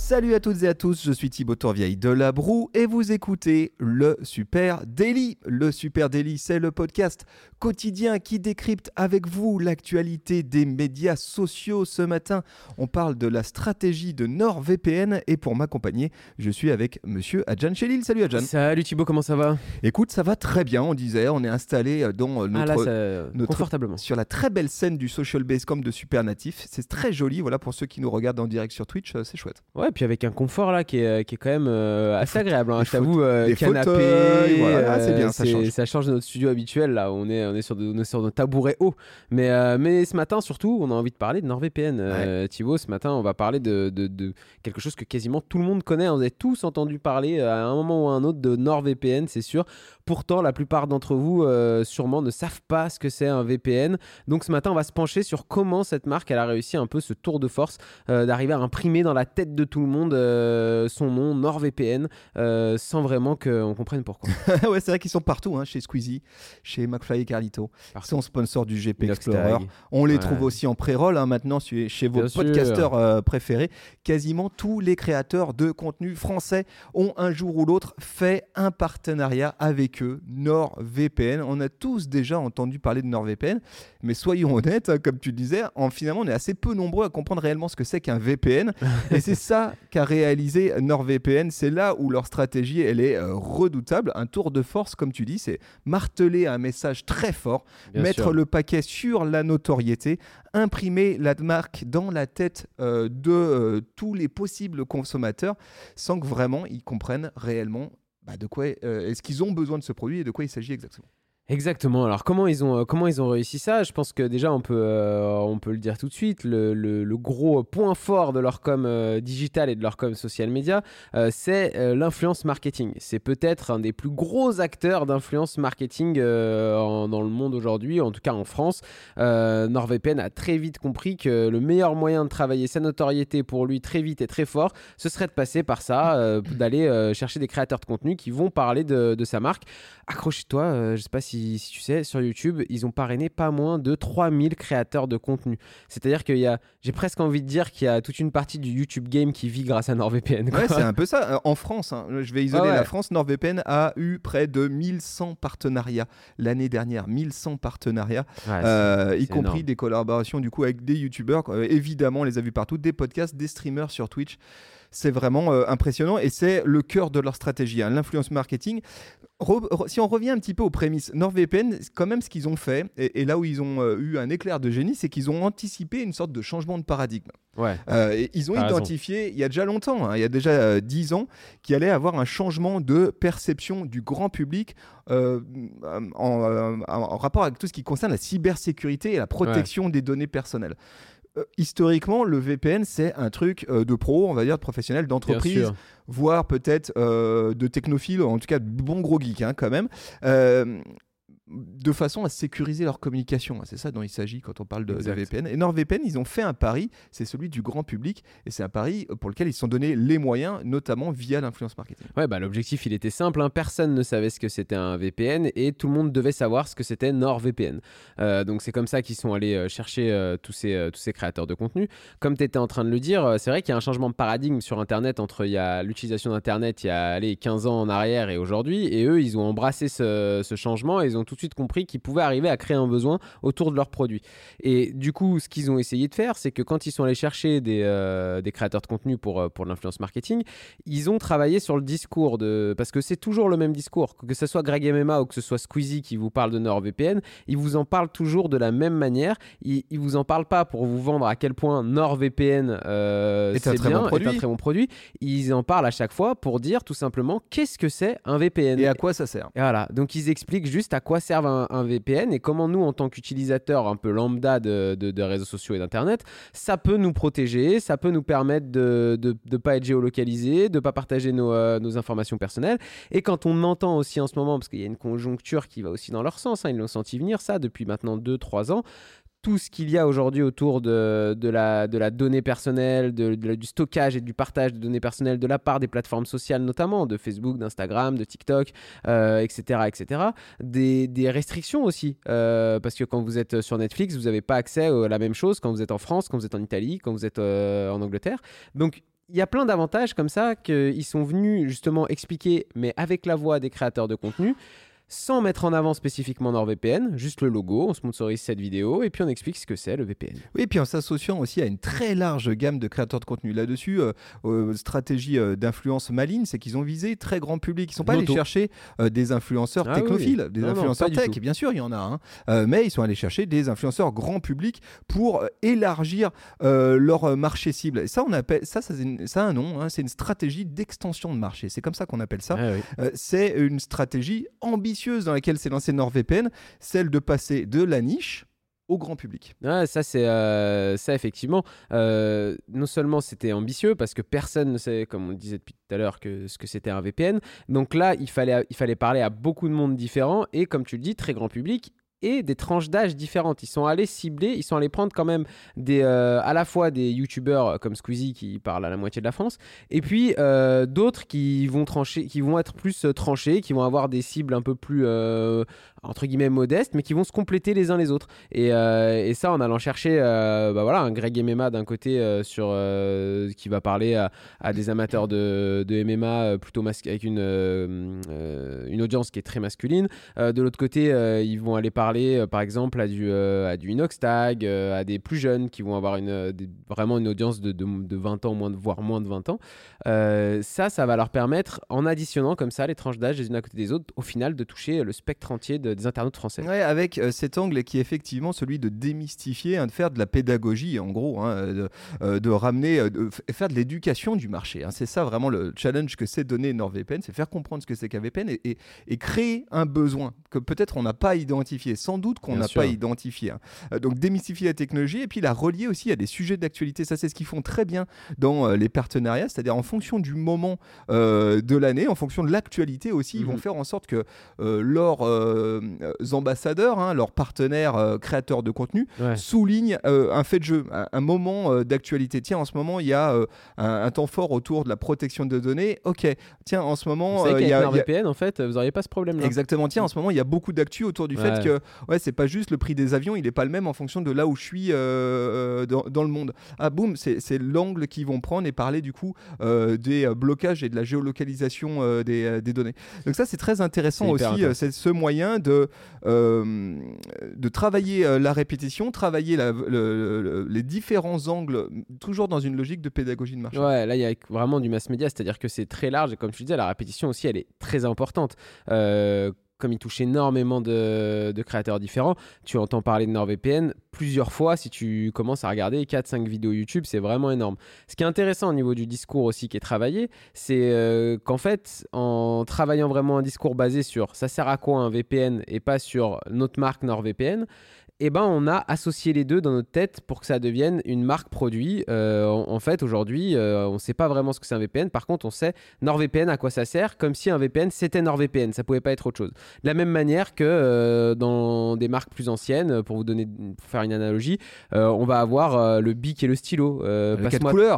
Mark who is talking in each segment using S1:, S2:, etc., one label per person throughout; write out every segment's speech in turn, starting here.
S1: Salut à toutes et à tous, je suis Thibaut Tourvieille de La Broue et vous écoutez le Super Daily. Le Super Daily, c'est le podcast quotidien qui décrypte avec vous l'actualité des médias sociaux. Ce matin, on parle de la stratégie de NordVPN et pour m'accompagner, je suis avec monsieur Adjan Chelil. Salut Adjan.
S2: Salut Thibaut, comment ça va?
S1: Écoute, ça va très bien, on disait, on est installé dans
S2: Ah
S1: notre,
S2: là, ça-
S1: notre-
S2: confortablement.
S1: sur la très belle scène du Social Basecamp de Supernatif. C'est très joli, voilà, pour ceux qui nous regardent en direct sur Twitch, euh, c'est chouette.
S2: Ouais, puis avec un confort là qui est, qui est quand même euh, assez agréable. Hein. Je t'avoue, euh, canapé,
S1: voilà. Ah, c'est
S2: euh,
S1: bien, ça change.
S2: Ça change de notre studio habituel là. On est, on est sur, de, on est sur nos tabourets hauts. Mais, euh, mais ce matin, surtout, on a envie de parler de NordVPN. Euh, Thibaut, ce matin, on va parler de, de, de quelque chose que quasiment tout le monde connaît. On a tous entendu parler euh, à un moment ou à un autre de NordVPN, c'est sûr. Pourtant, la plupart d'entre vous, euh, sûrement, ne savent pas ce que c'est un VPN. Donc ce matin, on va se pencher sur comment cette marque elle a réussi un peu ce tour de force euh, d'arriver à imprimer dans la tête de tout le monde euh, son nom NordVPN euh, sans vraiment qu'on comprenne pourquoi.
S1: ouais, c'est vrai qu'ils sont partout, hein, chez Squeezie, chez McFly et Carlito. Ils sont sponsors du GP. Explorer. On les
S2: Ouais.
S1: trouve aussi en pré-roll hein, maintenant chez vos
S2: Bien
S1: podcasteurs euh, préférés. Quasiment tous les créateurs de contenu français ont un jour ou l'autre fait un partenariat avec eux, NordVPN. On a tous déjà entendu parler de NordVPN, mais soyons honnêtes, hein, comme tu le disais, en, finalement on est assez peu nombreux à comprendre réellement ce que c'est qu'un VPN. et c'est ça qu'a réalisé NordVPN. C'est là où leur stratégie elle est euh, redoutable. Un tour de force, comme tu dis, c'est marteler un message très fort
S2: Bien
S1: mettre
S2: sûr.
S1: le paquet sur la notoriété, imprimer la marque dans la tête euh, de euh, tous les possibles consommateurs sans que vraiment ils comprennent réellement bah, de quoi euh, est-ce qu'ils ont besoin de ce produit et de quoi il s'agit exactement.
S2: Exactement. Alors comment ils ont euh, comment ils ont réussi ça? Je pense que déjà on peut euh, on peut le dire tout de suite. Le, le- gros point fort de leur com euh, digital et de leur com social media, c'est l'influence marketing. C'est peut-être un des plus gros acteurs d'influence marketing dans le monde aujourd'hui, en tout cas en France. NordVPN a très vite compris que le meilleur moyen de travailler sa notoriété pour lui très vite et très fort, ce serait de passer par ça, d'aller chercher des créateurs de contenu qui vont parler de, de sa marque. Accroche-toi, je sais pas si, si tu sais, sur YouTube, ils ont parrainé pas moins de 3000 créateurs de contenu. C'est-à-dire qu'il y a, j'ai presque envie de dire qu'il y a toute une partie du YouTube game qui vit grâce à NordVPN. quoi.
S1: Ouais, c'est un peu ça. Euh, En France, hein, je vais isoler
S2: Ah ouais.
S1: la France, NordVPN a eu près de 1100 partenariats l'année dernière. 1100 partenariats.
S2: Ouais,
S1: Euh, y compris
S2: énorme.
S1: des collaborations du coup avec des youtubeurs. Euh, évidemment, on les a vus partout, des podcasts, des streamers sur Twitch. C'est vraiment euh, impressionnant et c'est le cœur de leur stratégie, hein, l'influence marketing. Re- re- si on revient un petit peu aux prémices, NordVPN, quand même ce qu'ils ont fait, et, et là où ils ont euh, eu un éclair de génie, c'est qu'ils ont anticipé une sorte de changement de paradigme.
S2: Ouais.
S1: Euh, et ils ont
S2: raison.
S1: identifié, il y a déjà longtemps, hein, il y a déjà euh, 10 ans, qu'il allait avoir un changement de perception du grand public en, en rapport avec tout ce qui concerne la cybersécurité et la protection des données personnelles. Euh, historiquement, le VPN, c'est un truc euh, de pro, on va dire, de professionnel, d'entreprise, voire peut-être euh, de technophiles, en tout cas de bons gros geeks hein, quand même, de façon à sécuriser leur communication. C'est ça dont il s'agit quand on parle de, de. VPN. Et NordVPN, ils ont fait un pari, c'est celui du grand public, et c'est un pari pour lequel ils se sont donné les moyens, notamment via l'influence marketing.
S2: Ouais, bah, l'objectif il était simple, hein. personne ne savait ce que c'était un VPN et tout le monde devait savoir ce que c'était NordVPN. Euh, donc c'est comme ça qu'ils sont allés euh, chercher euh, tous, ces, euh, tous ces créateurs de contenu. Comme tu étais en train de le dire, c'est vrai qu'il y a un changement de paradigme sur Internet entre il y a l'utilisation d'Internet il y a allez, 15 ans en arrière et aujourd'hui. Et eux, ils ont embrassé ce, ce changement et ils ont tout de suite compris qu'ils pouvaient arriver à créer un besoin autour de leurs produits. Et du coup, ce qu'ils ont essayé de faire, c'est que quand ils sont allés chercher des, euh, des créateurs de contenu pour, euh, pour l'influence marketing, ils ont travaillé sur le discours de parce que c'est toujours le même discours. Que ce soit Greg MMA ou que ce soit Squeezie qui vous parle de NordVPN ils vous en parlent toujours de la même manière. Ils, ils vous en parlent pas pour vous vendre à quel point NordVPN euh,
S1: Est un
S2: c'est
S1: très
S2: bien
S1: bon
S2: est un très bon produit. Ils en parlent à chaque fois pour dire tout simplement qu'est-ce que c'est un VPN?
S1: Et à quoi ça sert?
S2: Et voilà, donc ils expliquent juste à quoi servent un, VPN et comment nous, en tant qu'utilisateurs un peu lambda de, de- réseaux sociaux et d'Internet, ça peut nous protéger, ça peut nous permettre de ne pas être géolocalisé, de ne pas partager nos, euh, nos informations personnelles. Et quand on entend aussi en ce moment, parce qu'il y a une conjoncture qui va aussi dans leur sens, hein, ils l'ont senti venir ça depuis maintenant 2-3 ans, tout ce qu'il y a aujourd'hui autour de, de, la, de la donnée personnelle, de, du stockage et du partage de données personnelles de la part des plateformes sociales notamment, de Facebook, d'Instagram, de TikTok, euh, etc. etc. Des, des restrictions aussi, euh, parce que quand vous êtes sur Netflix, vous n'avez pas accès à la même chose quand vous êtes en France, quand vous êtes en Italie, quand vous êtes euh, en Angleterre. Donc il y a plein d'avantages comme ça qu'ils sont venus justement expliquer, mais avec la voix des créateurs de contenu, sans mettre en avant spécifiquement NordVPN, juste le logo, on sponsorise cette vidéo et puis on explique ce que c'est le VPN.
S1: Oui, et puis en s'associant aussi à une très large gamme de créateurs de contenu. Là-dessus, euh, euh, stratégie euh, d'influence maligne, c'est qu'ils ont visé très grand public. Ils ne sont pas allés chercher des influenceurs
S2: Ah
S1: technophiles,
S2: oui.
S1: des
S2: Non, non,
S1: influenceurs
S2: du
S1: tech, bien sûr, il y en a, hein. Mais ils sont allés chercher des influenceurs grand public pour élargir leur marché cible. Et ça, on appelle ça, ça, c'est une- ça a un nom, hein, c'est une stratégie d'extension de marché. C'est comme ça qu'on appelle ça.
S2: Ah oui.
S1: C'est une stratégie ambitieuse dans laquelle s'est lancé NordVPN, celle de passer de la niche au grand public.
S2: Ouais, ça, c'est euh, ça effectivement. euh, non seulement c'était ambitieux parce que personne ne sait, comme on le disait depuis tout à l'heure, que ce que c'était un VPN. Donc là, il fallait, il fallait parler à beaucoup de monde différents et, comme tu le dis, très grand public et des tranches d'âge différentes. Ils sont allés cibler, ils sont allés prendre quand même des, euh, à la fois des youtubeurs comme Squeezie qui parle à la moitié de la France, et puis euh, d'autres qui vont trancher, qui vont être plus euh, tranchés, qui vont avoir des cibles un peu plus euh, entre guillemets modestes, mais qui vont se compléter les uns les autres. Et, euh, et ça, en allant chercher, euh, bah voilà, un Greg MMA d'un côté euh, sur euh, qui va parler à, à des amateurs de, de MMA plutôt avec une une audience qui est très masculine. De l'autre côté, ils vont aller parler, par exemple, à du à du Inoxtag, euh, à des plus jeunes qui vont avoir une vraiment une audience de, de, de 20 ans, moins de, voire moins de 20 ans. Ça, ça va leur permettre, en additionnant comme ça les tranches d'âge les unes à côté des autres, au final, de toucher le spectre entier de- des internautes français.
S1: Ouais, avec euh, cet angle qui est effectivement celui de démystifier, hein, de faire de la pédagogie, en gros, hein, de, euh, de ramener, euh, de faire de l'éducation du marché. hein. C'est ça vraiment le challenge que c'est donner NordVPN, c'est faire comprendre ce que c'est qu'un VPN et, et- et créer un besoin que peut-être on n'a pas identifié, sans doute qu'on n'a pas identifié. Euh, donc démystifier la technologie et puis la relier aussi à des sujets d'actualité. Ça, c'est ce qu'ils font très bien dans euh, les partenariats, c'est-à-dire en fonction du moment euh, de l'année, en fonction de l'actualité aussi, ils vont
S2: Mhm.
S1: faire en sorte que euh, euh, euh, ambassadeurs, hein, leurs partenaires euh, créateurs de contenu,
S2: Ouais.
S1: soulignent euh, un fait de jeu, un, un moment euh, d'actualité. Tiens, en ce moment, il y a euh, un, un temps fort autour de la protection de données. Ok, tiens, en ce moment, euh, il y a- a-
S2: NordVPN, en fait, vous n'auriez pas ce problème-là.
S1: Exactement. Tiens, en ce moment, il y a beaucoup d'actu autour du fait que ouais, c'est pas juste le prix des avions, il est pas le même en fonction de là où je suis euh, euh, dans, dans le monde. Ah boum, c'est l'angle qu'ils vont prendre et parler du coup euh, des euh, blocages et de la géolocalisation euh, des, euh, des données. Donc ça, c'est très intéressant aussi. euh. C'est ce moyen de euh, de travailler euh, la répétition, travailler les différents angles, toujours dans une logique de pédagogie de marché.
S2: Ouais, là, il y a vraiment du mass média, c'est-à-dire que c'est très large. Et comme tu disais, la répétition aussi, elle est très importante. Euh, comme il touche énormément de, créateurs différents, tu entends parler de NordVPN plusieurs fois si tu commences à regarder 4-5 vidéos YouTube, c'est vraiment énorme. Ce qui est intéressant au niveau du discours aussi qui est travaillé, c'est euh, qu'en fait, en travaillant vraiment un discours basé sur ça sert à quoi un VPN et pas sur notre marque NordVPN, eh ben, on a associé les deux dans notre tête pour que ça devienne une marque produit. Euh, en, en fait, aujourd'hui, euh, on ne sait pas vraiment ce que c'est un VPN. Par contre, on sait NordVPN à quoi ça sert, comme si un VPN c'était NordVPN. Ça pouvait pas être autre chose. De la même manière que euh, dans des marques plus anciennes, pour vous donner, pour faire une analogie, on va avoir le bic et le stylo.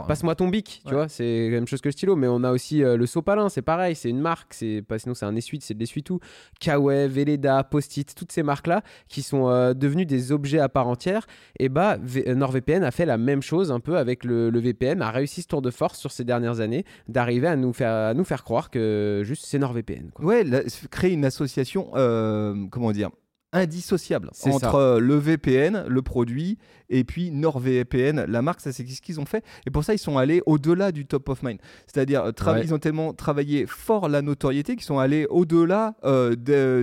S2: Passe-moi- ton bic, tu vois, c'est la même chose que le stylo, mais on a aussi le sopalin, c'est pareil, c'est une marque, c'est pas sinon c'est un essuie, c'est de l'essuie-tout. Kawaii, Veleda, Post-it, toutes ces marques-là qui sont devenues des objets à part entière, et bah V- euh, NordVPN a fait la même chose un peu avec le, VPN, a réussi ce tour de force sur ces dernières années d'arriver à nous faire nous faire croire que juste c'est NordVPN.
S1: Ouais, créer une association, euh, comment dire, indissociable entre
S2: ça.
S1: euh, le VPN, le produit, et puis NordVPN, la marque. Ça, c'est ce qu'ils ont fait. Et pour ça, ils sont allés au-delà du top of mind. C'est-à-dire, euh,
S2: Ouais.
S1: ils ont tellement travaillé fort la notoriété qu'ils sont allés au-delà euh,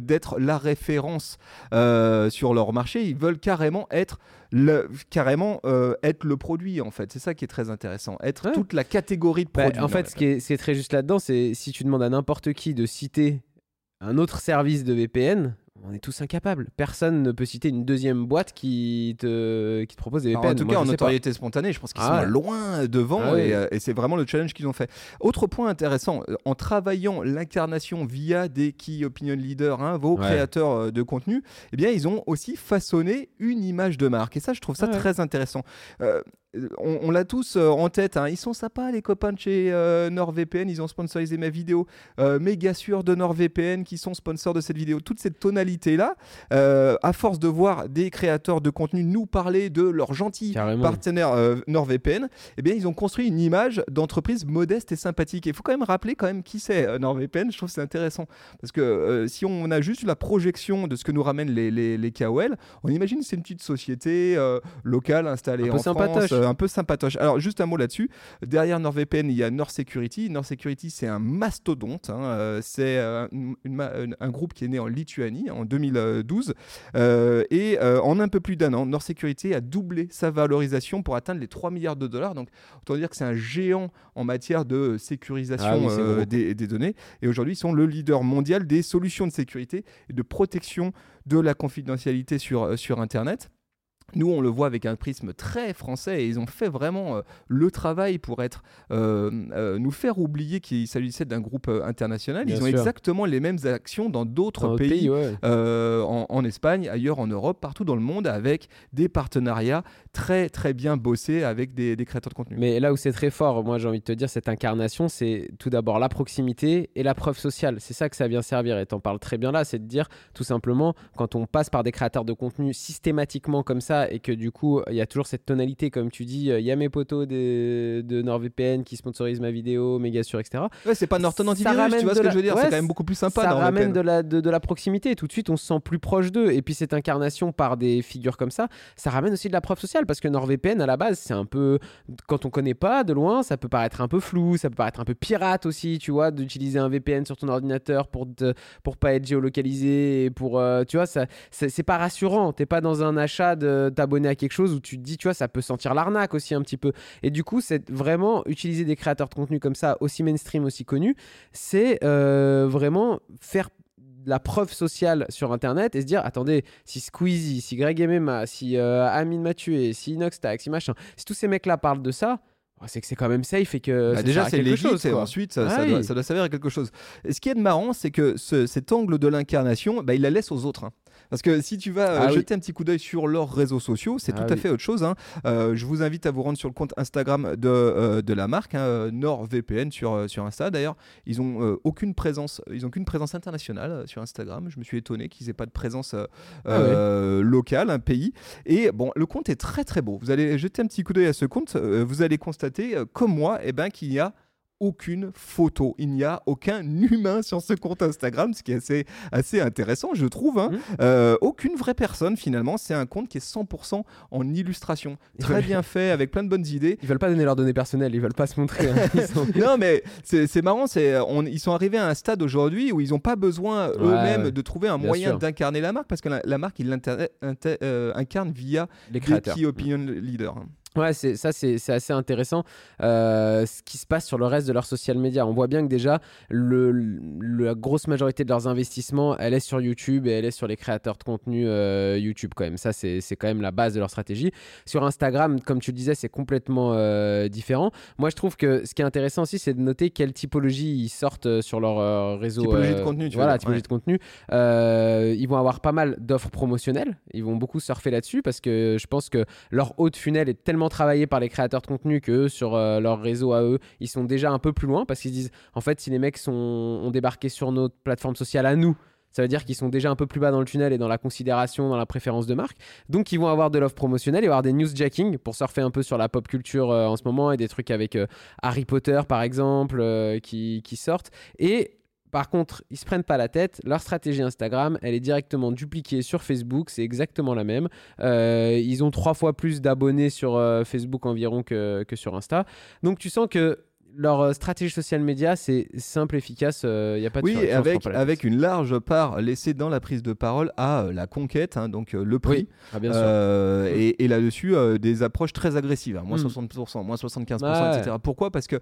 S1: d'être la référence euh, sur leur marché. Ils veulent carrément être le, carrément euh, être le produit en fait. C'est ça qui est très intéressant. Être
S2: Ouais.
S1: toute la catégorie de
S2: Bah,
S1: produits.
S2: en fait, ce qui est, ce qui est très juste là-dedans, c'est si tu demandes à n'importe qui de citer un autre service de VPN, on est tous incapables. Personne ne peut citer une deuxième boîte qui te, qui te propose des
S1: Alors,
S2: VPN.
S1: en tout
S2: Moi,
S1: cas, en
S2: pas.
S1: notoriété spontanée, je pense qu'ils
S2: Ah.
S1: sont loin devant
S2: Ah
S1: et, euh, et c'est vraiment le challenge qu'ils ont fait. Autre point intéressant, euh, en travaillant l'incarnation via des key opinion leaders, hein, vos
S2: Ouais.
S1: créateurs euh, de contenu, eh bien, ils ont aussi façonné une image de marque. Et ça, je trouve ça
S2: Ouais.
S1: très intéressant. Euh, on, on l'a tous euh, en tête. hein. Ils sont sympas, les copains de chez euh, NordVPN. Ils ont sponsorisé ma vidéo. Euh, méga sûr de NordVPN qui sont sponsors de cette vidéo. Toute cette tonalité-là, euh, à force de voir des créateurs de contenu nous parler de
S2: Carrément.
S1: partenaires euh, NordVPN, eh bien, ils ont construit une image d'entreprise modeste et sympathique. Il faut quand même rappeler quand même qui c'est NordVPN. Je trouve c'est intéressant parce que si on a juste la projection de ce que nous ramènent les, les, les KOL, on imagine que c'est une petite société locale installée
S2: Un peu
S1: en. France, euh, un peu sympatoche. Alors juste un mot là-dessus. Derrière NordVPN, il y a Nord Security. Nord Security, c'est un mastodonte. hein. Euh, c'est euh, un- groupe qui est né en Lituanie en 2012. Euh, et en un peu plus d'un an, Nord Security a doublé sa valorisation pour atteindre les 3 milliards de dollars. Donc, autant dire que c'est un géant en matière de sécurisation
S2: Ah oui,
S1: des, des données. Et aujourd'hui, ils sont le leader mondial des solutions de sécurité et de protection de la confidentialité sur, sur Internet. Nous, on le voit avec un prisme très français et ils ont fait vraiment euh, le travail pour être, euh, euh, nous faire oublier qu'il s'agissait d'un groupe international.
S2: Bien
S1: ils ont
S2: sûr.
S1: exactement les mêmes actions dans d'autres pays,
S2: ouais.
S1: en, en Espagne, ailleurs en Europe, partout dans le monde, avec des partenariats très très bien bossés avec des, des créateurs de contenu.
S2: Mais là où c'est très fort, moi j'ai envie de te dire, cette incarnation, c'est tout d'abord la proximité et la preuve sociale. C'est ça que ça vient servir. Et t'en parles très bien là, c'est de dire tout simplement, quand on passe par des créateurs de contenu systématiquement comme ça, et que du coup, il y a toujours cette tonalité, comme tu dis, il y a mes potos de, de NordVPN qui sponsorisent ma vidéo, méga sûr, etc.
S1: Ouais, c'est pas Norton Antivirus, tu vois ce que
S2: la-
S1: je veux dire
S2: ouais,
S1: C'est quand même beaucoup plus sympa.
S2: ça ramène de la, de, de la proximité. Tout de suite, on se sent plus proche d'eux. Et puis, cette incarnation par des figures comme ça, ça ramène aussi de la preuve sociale. Parce que NordVPN, à la base, c'est un peu. Quand on connaît pas de loin, ça peut paraître un peu flou, ça peut paraître un peu pirate aussi, tu vois, d'utiliser un VPN sur ton ordinateur pour, te, pour pas être géolocalisé. Et pour, euh, tu vois, ça, c'est c'est pas rassurant. T'es pas dans un achat de t'abonner à quelque chose où tu te dis, tu vois, ça peut sentir l'arnaque aussi un petit peu. Et du coup, c'est vraiment utiliser des créateurs de contenu comme ça, aussi mainstream, aussi connus, c'est euh, vraiment faire de la preuve sociale sur Internet et se dire attendez, si Squeezie, si Greg MMA, si euh, Amine Mathieu, si Inoxtag, si machin, si tous ces mecs-là parlent de ça, oh, c'est que c'est quand même safe et que
S1: Bah,
S2: ça
S1: déjà, c'est
S2: quelque
S1: légit,
S2: chose,
S1: et ensuite, ça,
S2: Ah
S1: ça
S2: oui.
S1: doit, ça doit s'avérer quelque chose. Et ce qui est de marrant, c'est que ce- cet angle de l'incarnation, bah, il la laisse aux autres. hein. Parce que si tu vas euh,
S2: Ah oui.
S1: jeter un petit coup d'œil sur leurs réseaux sociaux, c'est
S2: Ah
S1: tout à
S2: oui.
S1: fait autre chose. hein. Euh, je vous invite à vous rendre sur le compte Instagram de, euh, de la marque, hein, NordVPN sur, sur Insta. D'ailleurs, ils ont euh, aucune présence, ils ont qu'une présence internationale sur Instagram. Je me suis étonné qu'ils aient pas de présence
S2: Ah
S1: locale, un pays. Et bon, le compte est très très beau. Vous allez jeter un petit coup d'œil à ce compte, vous allez constater, comme moi, eh ben, qu'il y a aucune photo. Il n'y a aucun humain sur ce compte Instagram, ce qui est assez, assez intéressant, je trouve. hein.
S2: Mhm.
S1: Euh, aucune vraie personne, finalement. C'est un compte qui est 100% en illustration. Très bien fait, avec plein de bonnes idées.
S2: Ils veulent pas donner leurs données personnelles, ils veulent pas se montrer. hein. Sont-
S1: non, mais c'est marrant, on- ils sont arrivés à un stade aujourd'hui où ils n'ont pas besoin eux-mêmes
S2: ouais.
S1: de trouver un
S2: Bien
S1: moyen d'incarner la marque parce que la, la marque, ils l'incarnent via
S2: les créateurs.
S1: key opinion leaders.
S2: Ouais, c'est ça, c'est assez intéressant euh, ce qui se passe sur le reste de leur social media. On voit bien que déjà, le, le- la grosse majorité de leurs investissements, elle est sur YouTube et elle est sur les créateurs de contenu euh, YouTube quand même. Ça, c'est quand même la base de leur stratégie. Sur Instagram, comme tu le disais, c'est complètement euh, différent. Moi, je trouve que ce qui est intéressant aussi, c'est de noter quelle typologie ils sortent sur leur réseau.
S1: Typologie de contenu, tu veux
S2: Voilà,
S1: dire,
S2: typologie
S1: ouais.
S2: de contenu. Ils vont avoir pas mal d'offres promotionnelles. Ils vont beaucoup surfer là-dessus parce que je pense que leur haut de funnel est tellement travaillé par les créateurs de contenu que eux, sur euh, leur réseau à eux, ils sont déjà un peu plus loin parce qu'ils se disent en fait, si les mecs sont, ont débarqué sur notre plateforme sociale à nous, ça veut dire qu'ils sont déjà un peu plus bas dans le tunnel et dans la considération, dans la préférence de marque. Donc, ils vont avoir de l'offre promotionnelle, vont avoir des newsjacking pour surfer un peu sur la pop culture euh, en ce moment et des trucs avec euh, Harry Potter, par exemple, qui sortent. Et par contre, ils se prennent pas la tête. Leur stratégie Instagram, elle est directement dupliquée sur Facebook. C'est exactement la même. Euh, ils ont trois fois plus d'abonnés sur euh, Facebook environ que sur Insta. Donc tu sens que leur euh, stratégie social média, c'est simple, efficace. Il y a pas de
S1: Oui,
S2: sur-
S1: avec, une large part laissée dans la prise de parole à euh, la conquête, hein, donc euh, le prix.
S2: Oui, ah, bien sûr.
S1: Euh, et, et là-dessus, euh, des approches très agressives, hein, moins
S2: Mm.
S1: 60%, moins 75%,
S2: Ouais.
S1: etc. Pourquoi? Parce que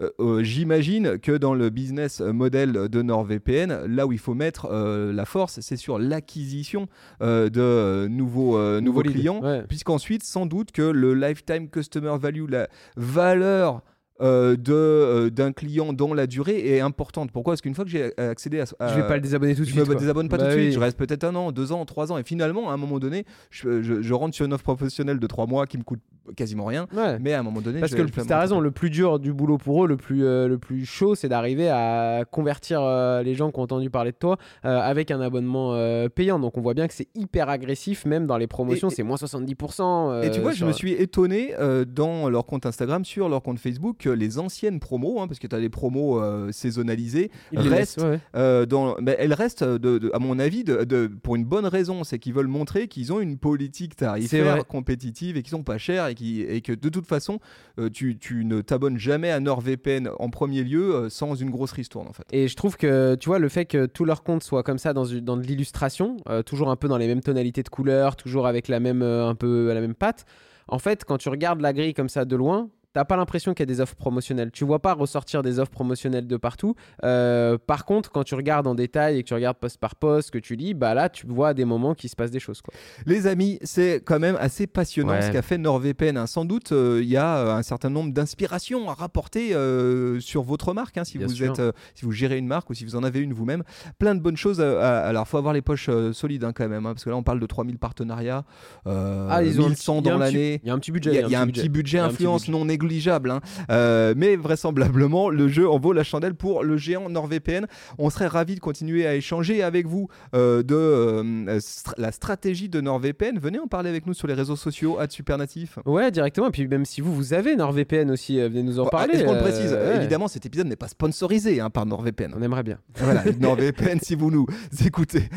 S1: euh, euh, j'imagine que dans le business model de NordVPN, là où il faut mettre euh, la force, c'est sur l'acquisition euh, de euh, nouveaux, euh, nouveaux clients,
S2: Ouais.
S1: puisqu'ensuite, sans doute que le lifetime customer value, la valeur euh, de, euh, d'un client dont la durée est importante. Pourquoi? Parce qu'une fois que j'ai accédé à, à-
S2: Je vais pas le désabonner tout de
S1: je
S2: suite.
S1: me
S2: quoi.
S1: désabonne pas
S2: Bah
S1: tout de suite, je reste peut-être un an, deux ans, trois ans, et finalement, à un moment donné, je, je- je rentre sur une offre professionnelle de trois mois qui me coûte quasiment rien,
S2: Ouais.
S1: mais à un moment donné,
S2: Parce
S1: je
S2: que
S1: je
S2: t'as
S1: me
S2: raison, le plus dur du boulot pour eux, le plus, euh, le plus chaud, c'est d'arriver à convertir les gens qui ont entendu parler de toi avec un abonnement payant. Donc on voit bien que c'est hyper agressif, même dans les promotions, c'est moins 70%. euh,
S1: Et tu vois, je me suis étonné dans leur compte Instagram, sur leur compte Facebook, les anciennes promos, hein, parce que tu as des promos euh, saisonnalisées,
S2: Ils
S1: restent
S2: laissent, ouais, ouais.
S1: euh, dans, mais elles restent, de, de- à mon avis, de, de- pour une bonne raison, c'est qu'ils veulent montrer qu'ils ont une politique tarifaire compétitive et qu'ils sont pas chers et, qui, et que de toute façon, euh, tu, tu ne t'abonnes jamais à NordVPN en premier lieu sans une grosse ristourne en fait.
S2: Et je trouve que, tu vois, le fait que tous leurs comptes soient comme ça dans, dans de l'illustration, toujours un peu dans les mêmes tonalités de couleurs, toujours avec la même, un peu la même patte, en fait, quand tu regardes la grille comme ça de loin, t'as pas l'impression qu'il y a des offres promotionnelles. Tu vois pas ressortir des offres promotionnelles de partout. Euh, par contre, quand tu regardes en détail et que tu regardes poste par poste, que tu lis, bah là, tu vois à des moments qu'il se passe des choses. Quoi.
S1: Les amis, c'est quand même assez passionnant
S2: Ouais.
S1: ce qu'a fait NordVPN. hein. Sans doute, euh, il y a euh, un certain nombre d'inspirations à rapporter euh, sur votre marque, hein, si
S2: Bien
S1: vous
S2: sûr.
S1: êtes, euh, si vous gérez une marque ou si vous en avez une vous-même. Plein de bonnes choses. à- à- alors, faut avoir les poches euh, solides hein, quand même, hein, parce que là, on parle de 3000 partenariats, euh,
S2: Ah, ils ont un
S1: 1100
S2: petit- il y a
S1: dans
S2: un petit-
S1: l'année.
S2: Il y a un petit
S1: Il
S2: budget.
S1: y a, il y a un petit budget
S2: petit
S1: influence
S2: budget.
S1: non négligeable, hein. Euh, mais vraisemblablement le jeu en vaut la chandelle pour le géant NordVPN. On serait ravis de continuer à échanger avec vous euh, de euh, la stratégie de NordVPN. Venez en parler avec nous sur les réseaux sociaux @supernatif.
S2: Ouais, directement. Et puis même si vous, vous avez NordVPN aussi, venez nous en
S1: Bon,
S2: parler.
S1: Est-ce qu'on le précise?
S2: ouais.
S1: Évidemment, cet épisode n'est pas sponsorisé hein, par NordVPN.
S2: On aimerait bien.
S1: voilà, NordVPN, si vous nous écoutez.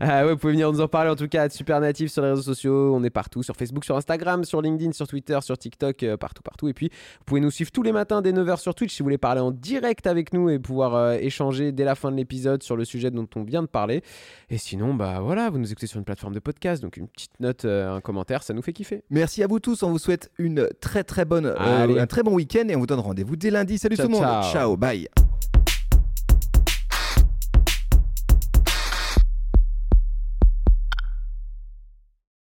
S2: Ah ouais, vous pouvez venir nous en parler en tout cas à Super Natif sur les réseaux sociaux. On est partout sur Facebook, sur Instagram, sur LinkedIn, sur Twitter, sur TikTok, partout, partout. Et puis vous pouvez nous suivre tous les matins dès 9h sur Twitch si vous voulez parler en direct avec nous et pouvoir euh, échanger dès la fin de l'épisode sur le sujet dont on vient de parler. Et sinon, bah voilà, vous nous écoutez sur une plateforme de podcast, donc une petite note, euh, un commentaire, ça nous fait kiffer.
S1: Merci à vous tous. On vous souhaite une très très bonne, euh, un très bon week-end et on vous donne rendez-vous dès lundi. Salut
S2: Ciao,
S1: tout le monde.
S2: ciao.
S1: ciao bye.